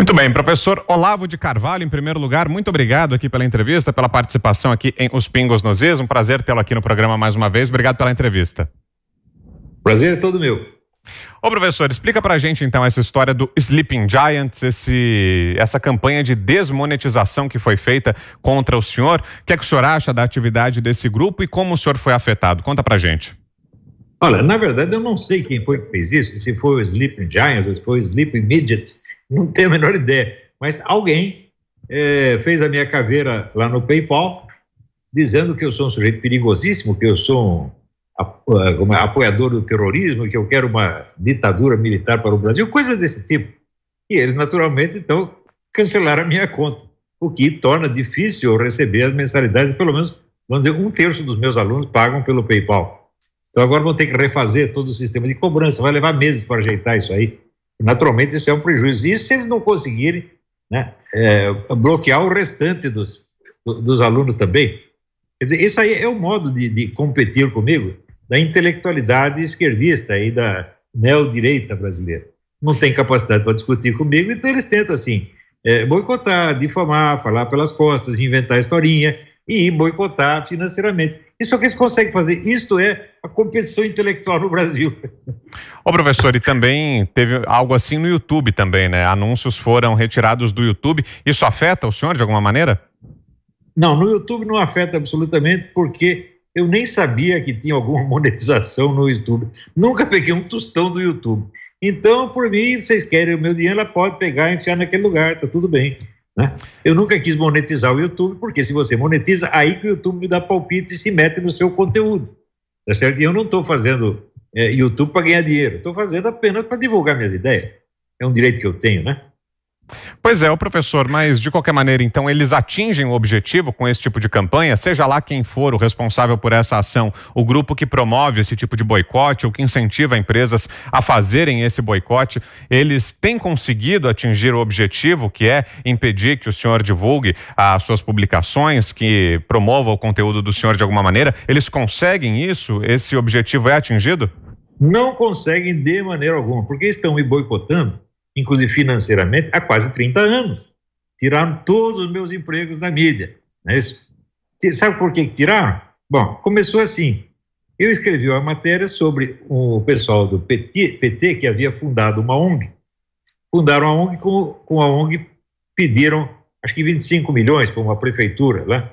Muito bem, professor Olavo de Carvalho, em primeiro lugar, muito obrigado aqui pela entrevista, pela participação aqui em Os Pingos nos Is. Um prazer tê-lo aqui no programa mais uma vez. Obrigado pela entrevista. Prazer é todo meu. Ô professor, explica pra gente então essa história do Sleeping Giants, esse, essa campanha de desmonetização que foi feita contra o senhor. O que é que o senhor acha da atividade desse grupo e como o senhor foi afetado? Conta pra gente. Olha, na verdade eu não sei quem foi que fez isso, se foi o Sleeping Giants ou se foi o Sleeping Midget, não tenho a menor ideia. Mas alguém é, fez a minha caveira lá no PayPal, dizendo que eu sou um sujeito perigosíssimo, que eu sou um apoiador do terrorismo, que eu quero uma ditadura militar para o Brasil, coisas desse tipo. E eles, naturalmente, então, cancelaram a minha conta, o que torna difícil eu receber as mensalidades, pelo menos, vamos dizer, um terço dos meus alunos pagam pelo PayPal. Então agora vão ter que refazer todo o sistema de cobrança, vai levar meses para ajeitar isso aí. Naturalmente, isso é um prejuízo. Isso se eles não conseguirem né, é, bloquear o restante dos, dos alunos também. Quer dizer, isso aí é o modo de, de competir comigo da intelectualidade esquerdista e da neodireita brasileira. Não tem capacidade para discutir comigo, então eles tentam, assim, é, boicotar, difamar, falar pelas costas, inventar historinha e boicotar financeiramente. Isso é o que eles conseguem fazer. Isto é a competição intelectual no Brasil. Ô professor, e também teve algo assim no YouTube também, né? Anúncios foram retirados do YouTube. Isso afeta o senhor de alguma maneira? Não, no YouTube não afeta absolutamente, porque eu nem sabia que tinha alguma monetização no YouTube. Nunca peguei um tostão do YouTube. Então, por mim, vocês querem o meu dinheiro, ela pode pegar e enfiar naquele lugar, tá tudo bem. Né? Eu nunca quis monetizar o YouTube, porque se você monetiza, aí que o YouTube me dá palpite e se mete no seu conteúdo. Tá certo? E eu não estou fazendo é, YouTube para ganhar dinheiro, estou fazendo apenas para divulgar minhas ideias. É um direito que eu tenho, né? Pois é, o professor, mas de qualquer maneira, então, eles atingem o objetivo com esse tipo de campanha, seja lá quem for o responsável por essa ação, o grupo que promove esse tipo de boicote ou que incentiva empresas a fazerem esse boicote, eles têm conseguido atingir o objetivo, que é impedir que o senhor divulgue as suas publicações, que promova o conteúdo do senhor de alguma maneira? Eles conseguem isso? Esse objetivo é atingido? Não conseguem de maneira alguma, porque estão me boicotando inclusive financeiramente, há quase 30 anos. Tiraram todos os meus empregos na mídia. Não é isso? Sabe por que tiraram? Bom, começou assim. Eu escrevi uma matéria sobre o pessoal do PT, PT que havia fundado uma ONG. Fundaram a ONG, com, com a ONG pediram, acho que 25 milhões para uma prefeitura lá. Né?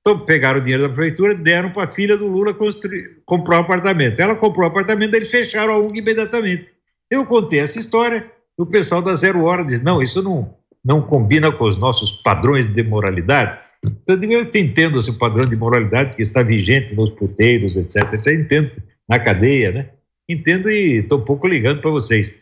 Então, pegaram o dinheiro da prefeitura, deram para a filha do Lula construir, comprar um apartamento. Ela comprou o um apartamento, eles fecharam a ONG imediatamente. Eu contei essa história, o pessoal da Zero Hora diz: não, isso não, não combina com os nossos padrões de moralidade. Então, eu entendo esse padrão de moralidade que está vigente nos puteiros, etc. etc. Eu entendo na cadeia, né? Entendo e estou um pouco ligando para vocês.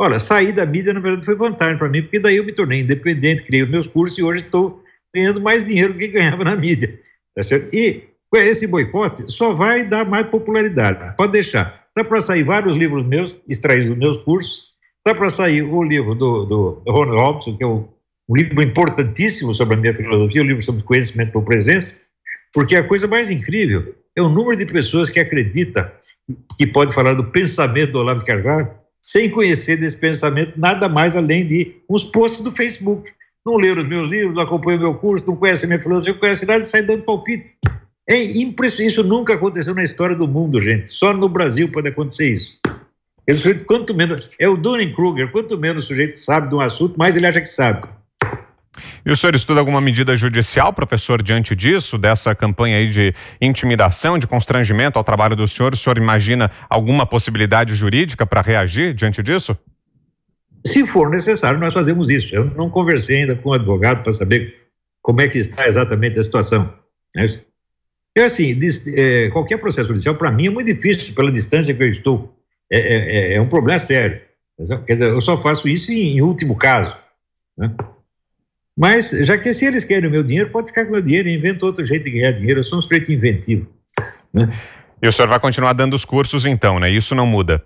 Olha, sair da mídia, na verdade, foi vantagem para mim, porque daí eu me tornei independente, criei os meus cursos e hoje estou ganhando mais dinheiro do que ganhava na mídia. Tá certo? E esse boicote só vai dar mais popularidade. Pode deixar. Dá para sair vários livros meus, extraídos dos meus cursos, Está para sair o livro do, do Ron Robson, que é um, livro importantíssimo sobre a minha filosofia, o um livro sobre conhecimento por presença, porque a coisa mais incrível é o número de pessoas que acredita que pode falar do pensamento do Olavo de Carvalho sem conhecer desse pensamento nada mais além de uns posts do Facebook. Não leram os meus livros, não acompanham meu curso, não conhecem minha filosofia, não conhecem nada e sai dando palpite. É impressionante. Isso nunca aconteceu na história do mundo, gente. Só no Brasil pode acontecer isso. Ele, sujeito, quanto menos, é o Dunning-Kruger, quanto menos o sujeito sabe de um assunto, mais ele acha que sabe. E o senhor estuda alguma medida judicial, professor, diante disso, dessa campanha aí de intimidação, de constrangimento ao trabalho do senhor? O senhor imagina alguma possibilidade jurídica para reagir diante disso? Se for necessário, nós fazemos isso. Eu não conversei ainda com o advogado para saber como é que está exatamente a situação. É, é assim, é, qualquer processo judicial, para mim, é muito difícil pela distância que eu estou é, é, é, é, um problema sério. Quer dizer, eu só faço isso em, em último caso. Né? Mas, já que se eles querem o meu dinheiro, pode ficar com o meu dinheiro, inventa outro jeito de ganhar dinheiro. Eu sou um sujeito inventivo. Né? E o senhor vai continuar dando os cursos então, né? Isso não muda.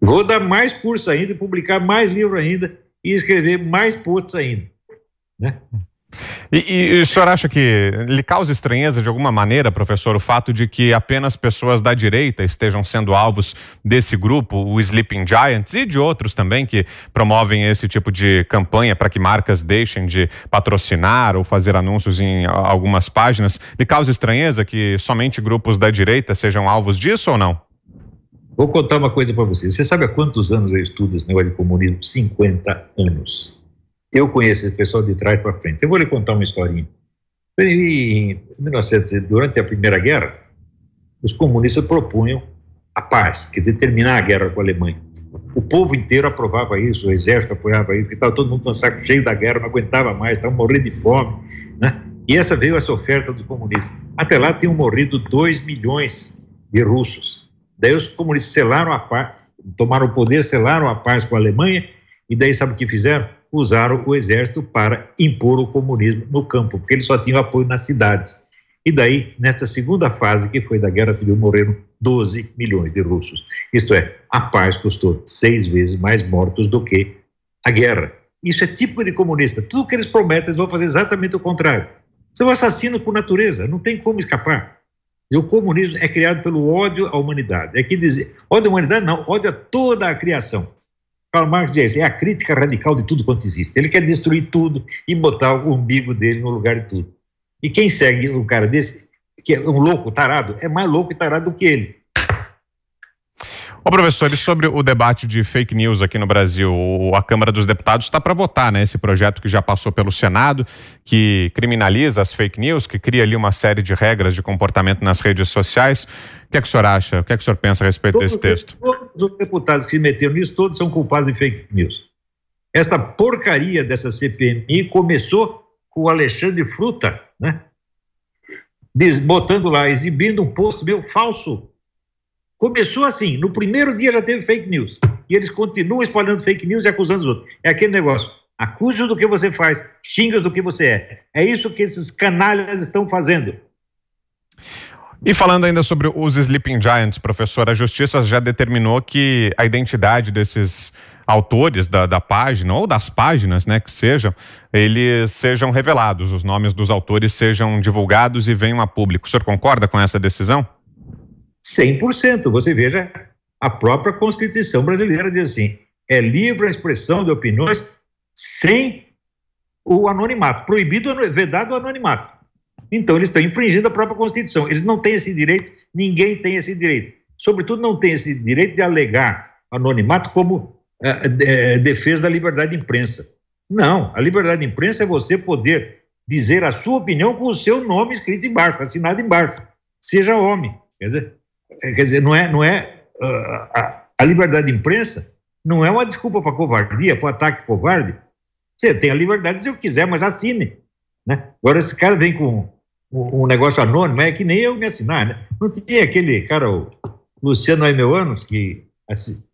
Vou dar mais curso ainda, publicar mais livro ainda e escrever mais posts ainda. Né? E, e, o senhor acha que lhe causa estranheza de alguma maneira, professor, o fato de que apenas pessoas da direita estejam sendo alvos desse grupo, o Sleeping Giants, e de outros também que promovem esse tipo de campanha para que marcas deixem de patrocinar ou fazer anúncios em algumas páginas? Lhe causa estranheza que somente grupos da direita sejam alvos disso ou não? Vou contar uma coisa para você. Você sabe há quantos anos eu estudo esse negócio de comunismo? 50 anos. Eu conheço esse pessoal de trás para frente. Eu vou lhe contar uma historinha. Em 1900, durante a Primeira Guerra, os comunistas propunham a paz, quer dizer, terminar a guerra com a Alemanha. O povo inteiro aprovava isso, o exército apoiava isso, porque estava todo mundo com o saco cheio da guerra, não aguentava mais, estava morrendo de fome. Né? E essa veio essa oferta dos comunistas. Até lá tinham morrido 2 milhões de russos. Daí os comunistas selaram a paz, tomaram o poder, selaram a paz com a Alemanha, e daí sabe o que fizeram? Usaram o exército para impor o comunismo no campo, porque eles só tinham apoio nas cidades. E daí, nessa segunda fase, que foi da Guerra Civil, morreram 12 milhões de russos. Isto é, a paz custou seis vezes mais mortos do que a guerra. Isso é típico de comunista. Tudo que eles prometem, eles vão fazer exatamente o contrário. São assassinos por natureza, não tem como escapar. O comunismo é criado pelo ódio à humanidade. É que dizer, ódio à humanidade não, ódio a toda a criação. Karl Marx diz, é a crítica radical de tudo quanto existe. Ele quer destruir tudo e botar o umbigo dele no lugar de tudo. E quem segue um cara desse, que é um louco tarado, é mais louco e tarado do que ele. Ô professor, e sobre o debate de fake news aqui no Brasil, a Câmara dos Deputados está para votar, né? Esse projeto que já passou pelo Senado, que criminaliza as fake news, que cria ali uma série de regras de comportamento nas redes sociais. O que é que o senhor acha? O que é que o senhor pensa a respeito todos, desse texto? Todos os deputados que se meteram nisso, todos são culpados de fake news. Essa porcaria dessa CPMI começou com o Alexandre Fruta, né? botando lá, exibindo um post meu falso Começou assim, no primeiro dia já teve fake news. E eles continuam espalhando fake news e acusando os outros. É aquele negócio. Acuse do que você faz, xingas do que você é. É isso que esses canalhas estão fazendo. E falando ainda sobre os Sleeping Giants, professor, a justiça já determinou que a identidade desses autores da, da, página ou das páginas, né, que sejam, eles sejam revelados, os nomes dos autores sejam divulgados e venham a público. O senhor concorda com essa decisão? 100%. Você veja, a própria Constituição brasileira diz assim: é livre a expressão de opiniões sem o anonimato, proibido, vedado o anonimato. Então, eles estão infringindo a própria Constituição. Eles não têm esse direito, ninguém tem esse direito. Sobretudo, não tem esse direito de alegar anonimato como é, defesa da liberdade de imprensa. Não, a liberdade de imprensa é você poder dizer a sua opinião com o seu nome escrito embaixo, assinado embaixo. Seja homem. Quer dizer, é, quer dizer, não é, não é uh, a, a, liberdade de imprensa não é uma desculpa para covardia, para ataque covarde. Você tem a liberdade se eu quiser, mas assine. Né? Agora esse cara vem com um, um negócio anônimo, é que nem eu me assinar, né? Não tinha aquele cara, o Luciano Anos, que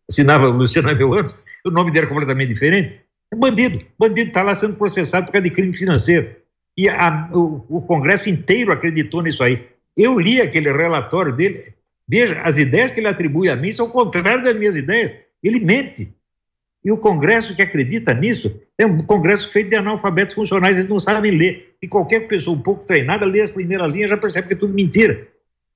assinava o Luciano Anos, o nome dele era completamente diferente. É bandido. Bandido está lá sendo processado por causa de crime financeiro. E a, o, o Congresso inteiro acreditou nisso aí. Eu li aquele relatório dele, Veja, as ideias que ele atribui a mim são contrárias das minhas ideias. Ele mente. E o Congresso que acredita nisso é um Congresso feito de analfabetos funcionais, eles não sabem ler. E qualquer pessoa um pouco treinada lê as primeiras linhas já percebe que é tudo mentira.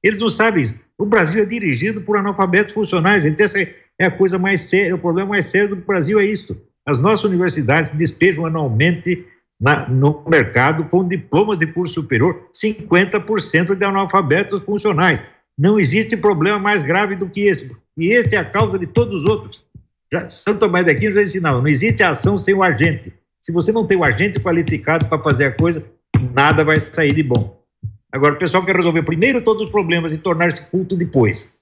Eles não sabem isso. O Brasil é dirigido por analfabetos funcionais. Então, essa é a coisa mais séria, o problema mais sério do Brasil é isto. As nossas universidades despejam anualmente na, no mercado com diplomas de curso superior 50% de analfabetos funcionais. Não existe problema mais grave do que esse. E esse é a causa de todos os outros. Já, Santo Tomás de Aquino já ensinava, não existe ação sem o agente. Se você não tem o agente qualificado para fazer a coisa, nada vai sair de bom. Agora, o pessoal quer resolver primeiro todos os problemas e tornar-se culto depois.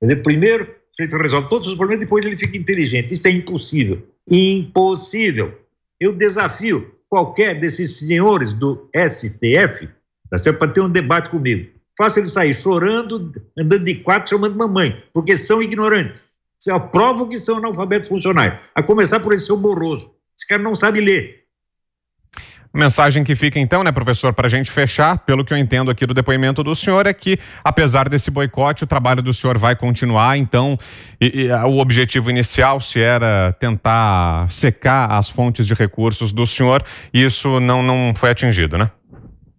Quer dizer, primeiro ele resolve todos os problemas, depois ele fica inteligente. Isso é impossível. Impossível. Eu desafio qualquer desses senhores do STF tá para ter um debate comigo faço ele sair chorando, andando de quatro, chamando mamãe, porque são ignorantes. Eu provo que são analfabetos funcionais. A começar por esse seu borroso. Esse cara não sabe ler. Mensagem que fica então, né, professor, para a gente fechar, pelo que eu entendo aqui do depoimento do senhor, é que apesar desse boicote, o trabalho do senhor vai continuar. Então, e, e, o objetivo inicial, se era tentar secar as fontes de recursos do senhor, isso não, não foi atingido, né?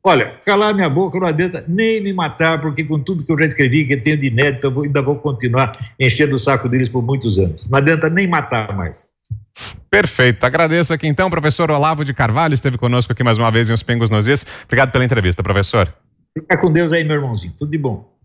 Olha, calar minha boca não adianta nem me matar, porque com tudo que eu já escrevi, que eu tenho de inédito, eu ainda vou continuar enchendo o saco deles por muitos anos. Não adianta nem matar mais. Perfeito. Agradeço aqui então, professor Olavo de Carvalho, esteve conosco aqui mais uma vez em Os Pingos nos Is. Obrigado pela entrevista, professor. Fica com Deus aí, meu irmãozinho. Tudo de bom.